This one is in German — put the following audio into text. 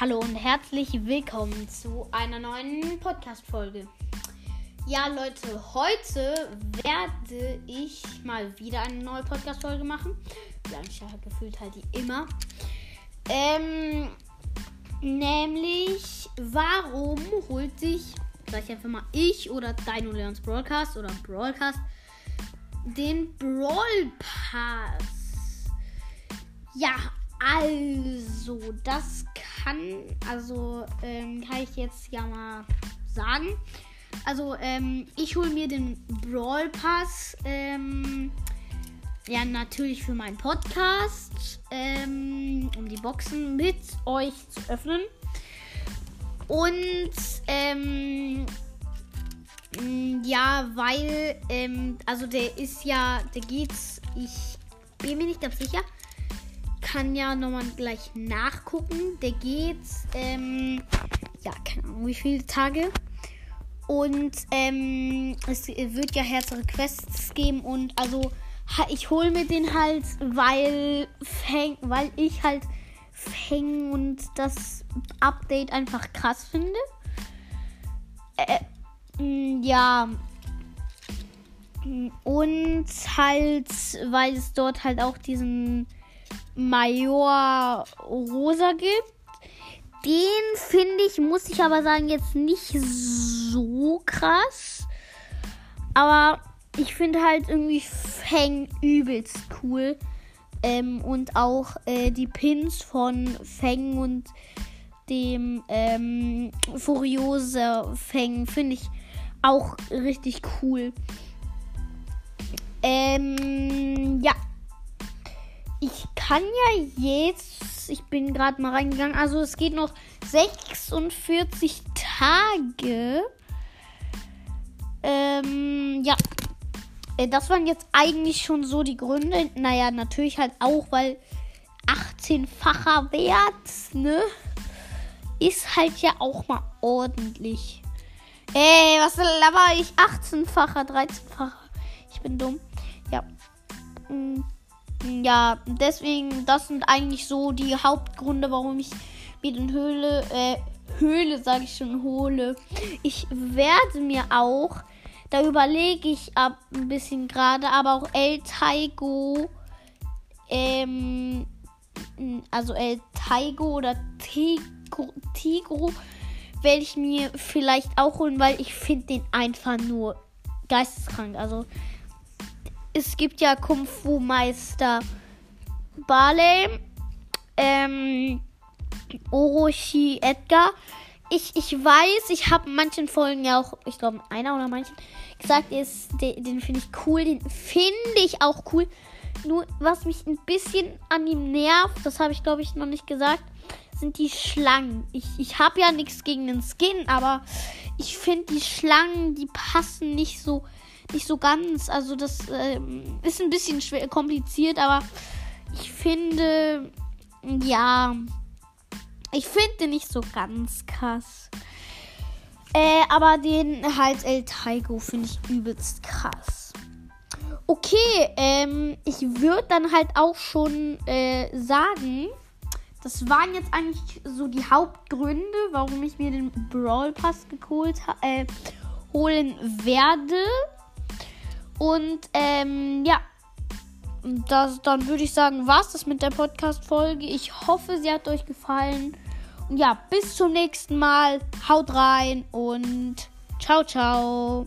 Hallo und herzlich willkommen zu einer neuen Podcast-Folge. Ja, Leute, heute werde ich mal wieder eine neue Podcast-Folge machen. Ich habe gefühlt halt die immer. Ähm, nämlich, warum holt sich, sag ich einfach mal, ich oder Dino Leons Broadcast oder Broadcast den Brawl Pass? Ja, also, das kann, also ähm, kann ich jetzt ja mal sagen. Also, ähm, ich hole mir den Brawl Pass. Ähm, ja, natürlich für meinen Podcast, ähm, um die Boxen mit euch zu öffnen. Und, ähm, ja, weil, ähm, also der ist ja, der geht's, ich bin mir nicht ganz sicher, kann ja nochmal gleich nachgucken. Der geht, ähm, ja, keine Ahnung, wie viele Tage. Und ähm, es wird ja härtere Quests geben und also ich hole mir den halt, weil Fang, weil ich halt Fang und das Update einfach krass finde. Äh, ja. Und halt, weil es dort halt auch diesen Major Rosa gibt. Den finde ich, muss ich aber sagen, jetzt nicht so krass. Aber ich finde halt irgendwie Fang übelst cool. Ähm, und auch äh, die Pins von Fang und dem ähm, Furiosa Fang finde ich auch richtig cool. Ähm, ja, kann ja jetzt, ich bin gerade mal reingegangen, also es geht noch 46 Tage. Ähm, ja. Äh, das waren jetzt eigentlich schon so die Gründe. Naja, natürlich halt auch, weil 18-facher Wert, ne? Ist halt ja auch mal ordentlich. Ey, was laber ich? 18-facher, 13-facher. Ich bin dumm. Ja. Mhm ja, deswegen, das sind eigentlich so die Hauptgründe, warum ich mir den Höhle, äh, Höhle, sage ich schon, hole. Ich werde mir auch, da überlege ich ab ein bisschen gerade, aber auch El Taigo, ähm, also El Taigo oder Tigro, Tigro werde ich mir vielleicht auch holen, weil ich finde den einfach nur geisteskrank. Also es gibt ja Kung Fu Meister Barley, ähm, Orochi Edgar. Ich, ich weiß, ich habe manchen Folgen ja auch, ich glaube einer oder manchen, gesagt, ist, den, den finde ich cool, den finde ich auch cool. Nur was mich ein bisschen an ihm nervt, das habe ich glaube ich noch nicht gesagt, sind die Schlangen. Ich, ich habe ja nichts gegen den Skin, aber ich finde die Schlangen, die passen nicht so nicht so ganz. Also das äh, ist ein bisschen schwer, kompliziert, aber ich finde, ja, ich finde nicht so ganz krass. Äh, aber den halt El Taigo finde ich übelst krass. Okay, ähm, ich würde dann halt auch schon äh, sagen, das waren jetzt eigentlich so die Hauptgründe, warum ich mir den Brawl Pass geholt äh, holen werde. Und ähm, ja, das, dann würde ich sagen, war es das mit der Podcast-Folge. Ich hoffe, sie hat euch gefallen. Und ja, bis zum nächsten Mal. Haut rein und ciao, ciao.